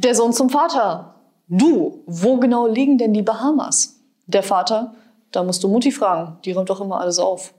Der Sohn zum Vater. Du, wo genau liegen denn die Bahamas? Der Vater, da musst du Mutti fragen, die räumt doch immer alles auf.